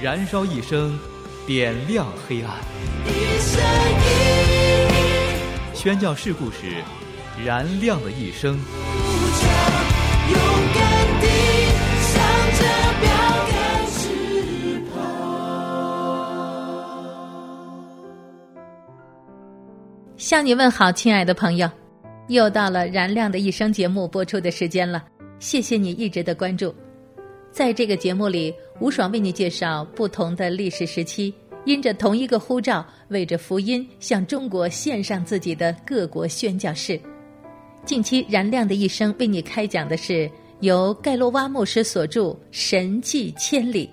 燃烧一生，点亮黑暗。宣教事故时，燃亮的一生。向你问好，亲爱的朋友，又到了燃亮的一生节目播出的时间了。谢谢你一直的关注。在这个节目里，吴爽为你介绍不同的历史时期，因着同一个呼召，为着福音向中国献上自己的各国宣教士。近期燃亮的一生为你开讲的是由盖洛瓦牧师所著《神迹千里》。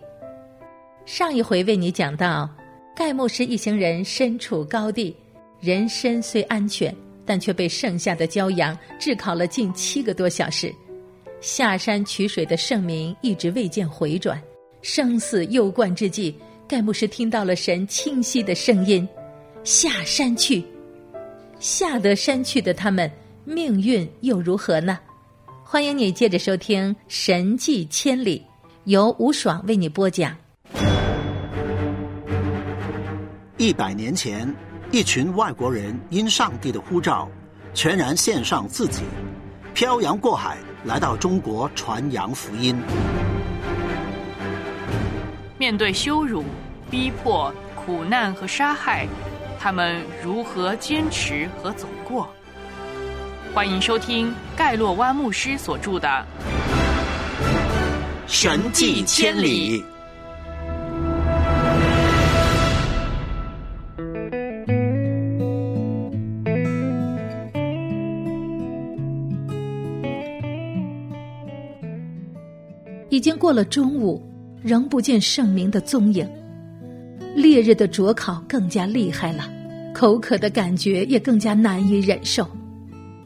上一回为你讲到，盖牧师一行人身处高地。人身虽安全，但却被剩下的骄阳炙烤了近七个多小时。下山取水的圣民一直未见回转，生死攸关之际，盖牧师听到了神清晰的声音：“下山去。”下得山去的他们，命运又如何呢？欢迎你接着收听《神迹千里》，由吴爽为你播讲。一百年前。一群外国人因上帝的呼召，全然献上自己，漂洋过海来到中国传扬福音。面对羞辱、逼迫、苦难和杀害，他们如何坚持和走过？欢迎收听盖洛湾牧师所著的《神迹千里》。已经过了中午，仍不见圣明的踪影。烈日的灼烤更加厉害了，口渴的感觉也更加难以忍受。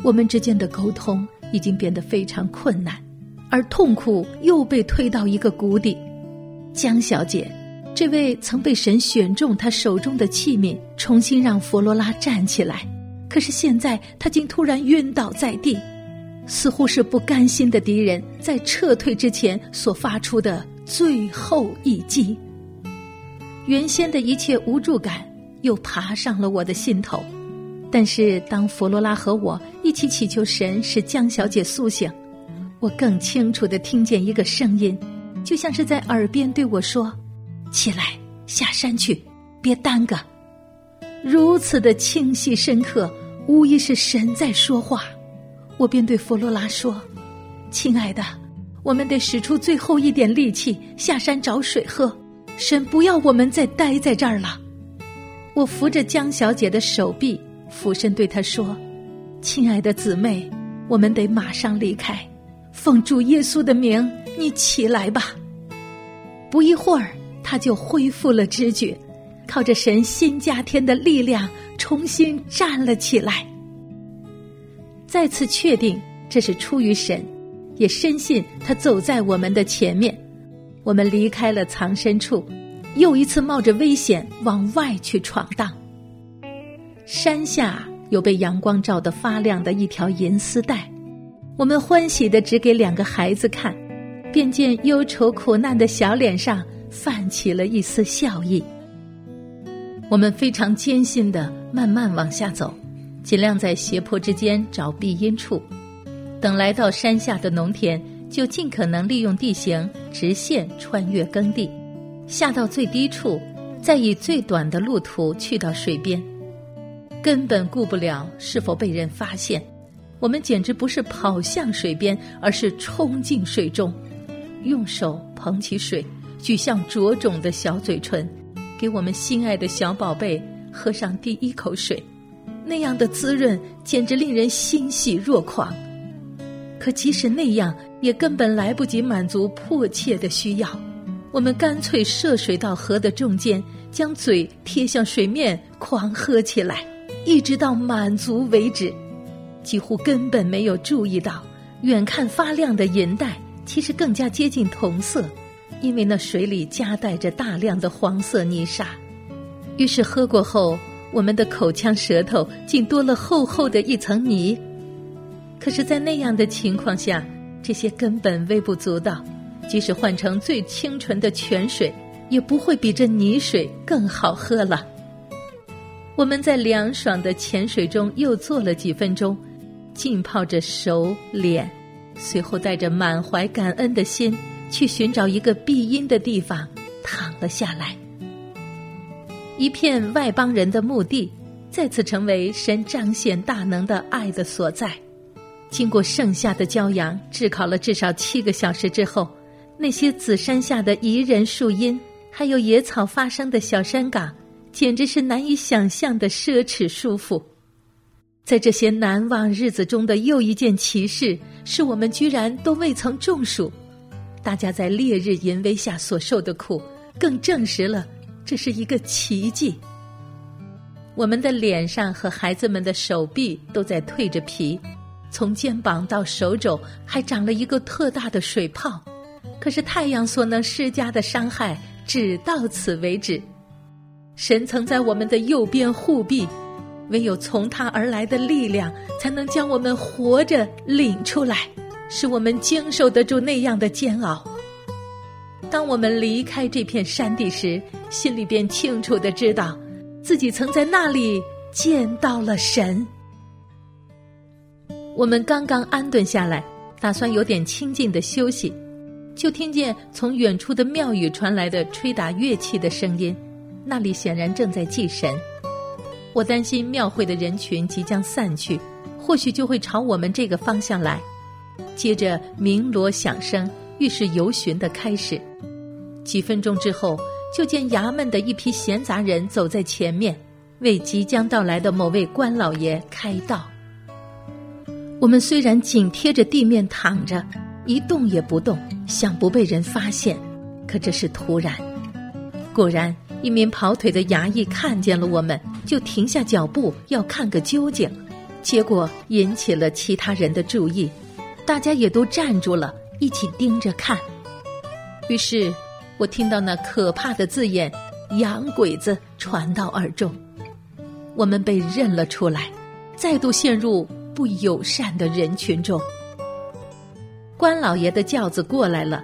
我们之间的沟通已经变得非常困难，而痛苦又被推到一个谷底。江小姐，这位曾被神选中，她手中的器皿，重新让佛罗拉站起来，可是现在她竟突然晕倒在地。似乎是不甘心的敌人在撤退之前所发出的最后一击。原先的一切无助感又爬上了我的心头，但是当弗罗拉和我一起祈求神使江小姐苏醒，我更清楚的听见一个声音，就像是在耳边对我说：“起来，下山去，别耽搁。”如此的清晰深刻，无疑是神在说话。我便对弗罗拉说：“亲爱的，我们得使出最后一点力气下山找水喝。神不要我们再待在这儿了。”我扶着江小姐的手臂，俯身对她说：“亲爱的姊妹，我们得马上离开。奉主耶稣的名，你起来吧。”不一会儿，她就恢复了知觉，靠着神新加添的力量，重新站了起来。再次确定这是出于神，也深信他走在我们的前面。我们离开了藏身处，又一次冒着危险往外去闯荡。山下有被阳光照得发亮的一条银丝带，我们欢喜的指给两个孩子看，便见忧愁苦难的小脸上泛起了一丝笑意。我们非常艰辛的慢慢往下走。尽量在斜坡之间找避阴处，等来到山下的农田，就尽可能利用地形直线穿越耕地，下到最低处，再以最短的路途去到水边。根本顾不了是否被人发现，我们简直不是跑向水边，而是冲进水中，用手捧起水，举向灼肿的小嘴唇，给我们心爱的小宝贝喝上第一口水。那样的滋润简直令人欣喜若狂，可即使那样，也根本来不及满足迫切的需要。我们干脆涉水到河的中间，将嘴贴向水面，狂喝起来，一直到满足为止。几乎根本没有注意到，远看发亮的银带，其实更加接近铜色，因为那水里夹带着大量的黄色泥沙。于是喝过后，我们的口腔舌头竟多了厚厚的一层泥。可是，在那样的情况下，这些根本微不足道。即使换成最清纯的泉水，也不会比这泥水更好喝了。我们在凉爽的浅水中又坐了几分钟，浸泡着手脸，随后带着满怀感恩的心，去寻找一个避阴的地方躺了下来。一片外邦人的墓地，再次成为神彰显大能的爱的所在。经过盛夏的骄阳炙烤了至少七个小时之后。那些紫山下的宜人树荫，还有野草发生的小山岗，简直是难以想象的奢侈舒服。在这些难忘日子中的又一件奇事，是我们居然都未曾中暑。大家在烈日淫威下所受的苦，更证实了这是一个奇迹。我们的脸上和孩子们的手臂都在蜕着皮，从肩膀到手肘还长了一个特大的水泡。可是太阳所能施加的伤害只到此为止。神曾在我们的右边护庇，唯有从他而来的力量，才能将我们活着领出来，使我们经受得住那样的煎熬。当我们离开这片山地时，心里便清楚的知道，自己曾在那里见到了神。我们刚刚安顿下来，打算有点清静的休息。就听见从远处的庙宇传来的吹打乐器的声音，那里显然正在祭神。我担心庙会的人群即将散去，或许就会朝我们这个方向来。接着鸣锣响声，预示游巡的开始。几分钟之后，就见衙门的一批闲杂人走在前面，为即将到来的某位官老爷开道。我们虽然紧贴着地面躺着。一动也不动，想不被人发现，可这是突然。果然，一名跑腿的衙役看见了我们，就停下脚步要看个究竟，结果引起了其他人的注意，大家也都站住了，一起盯着看。于是，我听到那可怕的字眼“洋鬼子”传到耳中，我们被认了出来，再度陷入不友善的人群中。关老爷的轿子过来了，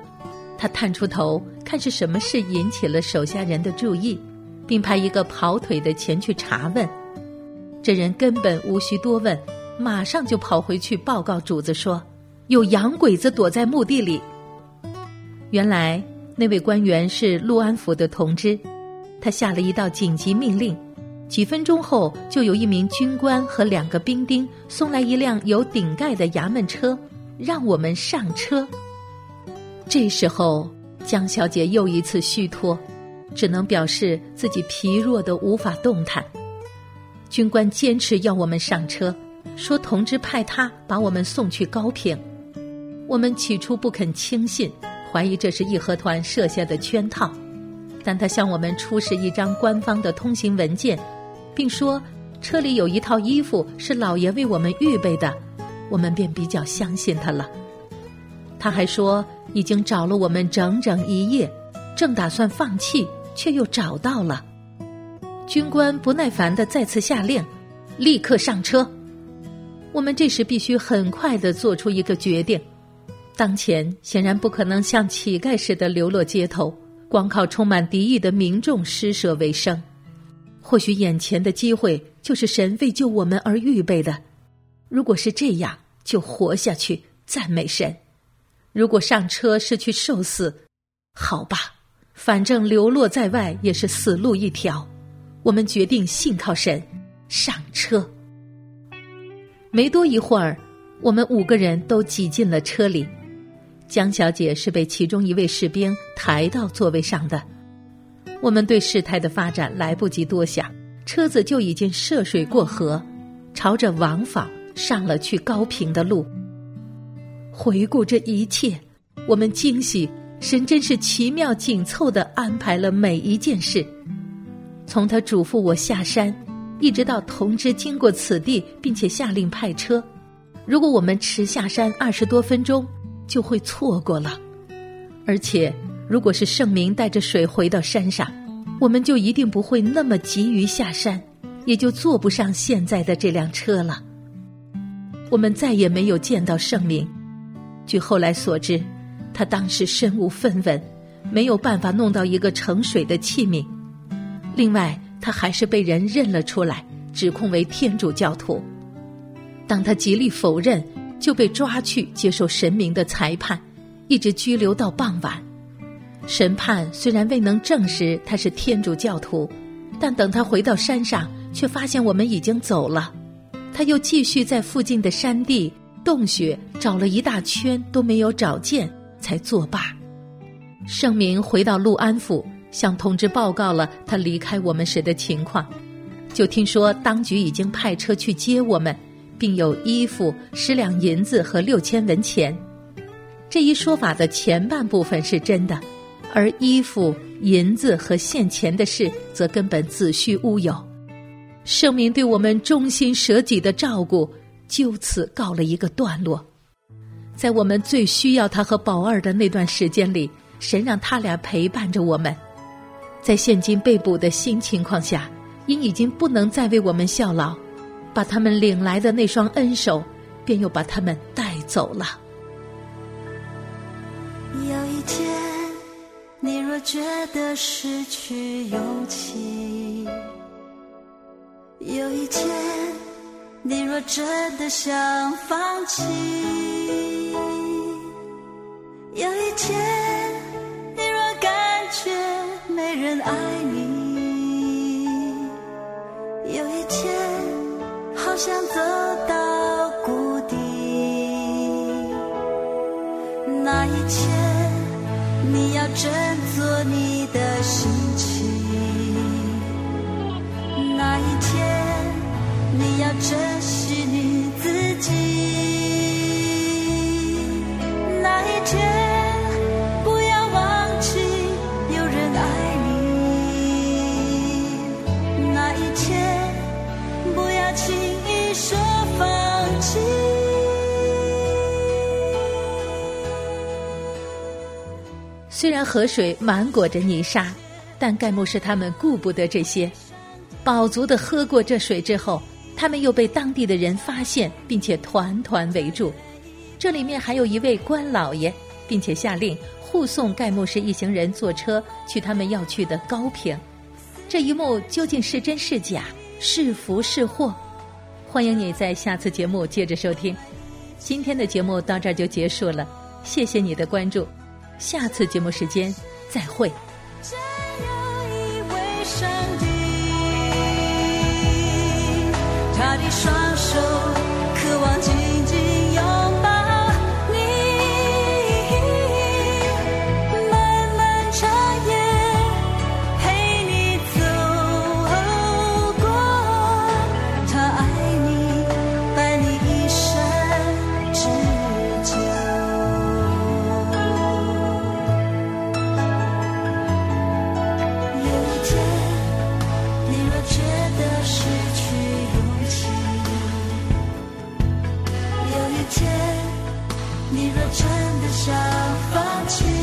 他探出头看是什么事引起了手下人的注意，并派一个跑腿的前去查问。这人根本无需多问，马上就跑回去报告主子说：“有洋鬼子躲在墓地里。”原来那位官员是陆安府的同知，他下了一道紧急命令，几分钟后就有一名军官和两个兵丁送来一辆有顶盖的衙门车。让我们上车。这时候，江小姐又一次虚脱，只能表示自己疲弱的无法动弹。军官坚持要我们上车，说同志派他把我们送去高平。我们起初不肯轻信，怀疑这是义和团设下的圈套，但他向我们出示一张官方的通行文件，并说车里有一套衣服是老爷为我们预备的。我们便比较相信他了。他还说已经找了我们整整一夜，正打算放弃，却又找到了。军官不耐烦的再次下令，立刻上车。我们这时必须很快的做出一个决定。当前显然不可能像乞丐似的流落街头，光靠充满敌意的民众施舍为生。或许眼前的机会就是神为救我们而预备的。如果是这样，就活下去，赞美神；如果上车是去受死，好吧，反正流落在外也是死路一条。我们决定信靠神，上车。没多一会儿，我们五个人都挤进了车里。江小姐是被其中一位士兵抬到座位上的。我们对事态的发展来不及多想，车子就已经涉水过河，朝着王坊。上了去高平的路。回顾这一切，我们惊喜神真是奇妙紧凑的安排了每一件事，从他嘱咐我下山，一直到同知经过此地，并且下令派车。如果我们迟下山二十多分钟，就会错过了。而且，如果是圣明带着水回到山上，我们就一定不会那么急于下山，也就坐不上现在的这辆车了。我们再也没有见到圣明。据后来所知。他当时身无分文，没有办法弄到一个盛水的器皿。另外，他还是被人认了出来，指控为天主教徒。当他极力否认，就被抓去接受神明的裁判，一直拘留到傍晚。审判虽然未能证实他是天主教徒，但等他回到山上，却发现我们已经走了。他又继续在附近的山地、洞穴找了一大圈，都没有找见。才作罢。盛明回到陆安府，向同志报告了他离开我们时的情况。就听说当局已经派车去接我们，并有衣服、十两银子和六千文钱。这一说法的前半部分是真的，而衣服、银子和现钱的事则根本子虚乌有。盛明对我们忠心舍己的照顾，就此告了一个段落。在我们最需要他和宝二的那段时间里，神让他俩陪伴着我们。在现今被捕的新情况下，因已经不能再为我们效劳，把他们领来的那双恩手，便又把他们带走了。有一天，你若觉得失去勇气，有一天，你若真的想放弃。有一天，你若感觉没人爱你，有一天，好想走到谷底，那一天，你要振做你的心情。那一天你要珍惜你自己。那一天不要忘记有人爱你。那一天不要轻虽然河水满裹着泥沙，但盖牧师他们顾不得这些，饱足的喝过这水之后，他们又被当地的人发现，并且团团围住。这里面还有一位官老爷，并且下令护送盖牧师一行人坐车去他们要去的高平。这一幕究竟是真是假，是福是祸？欢迎你在下次节目接着收听。今天的节目到这儿就结束了，谢谢你的关注。下次节目时间再会。他的双手见你若真的想放弃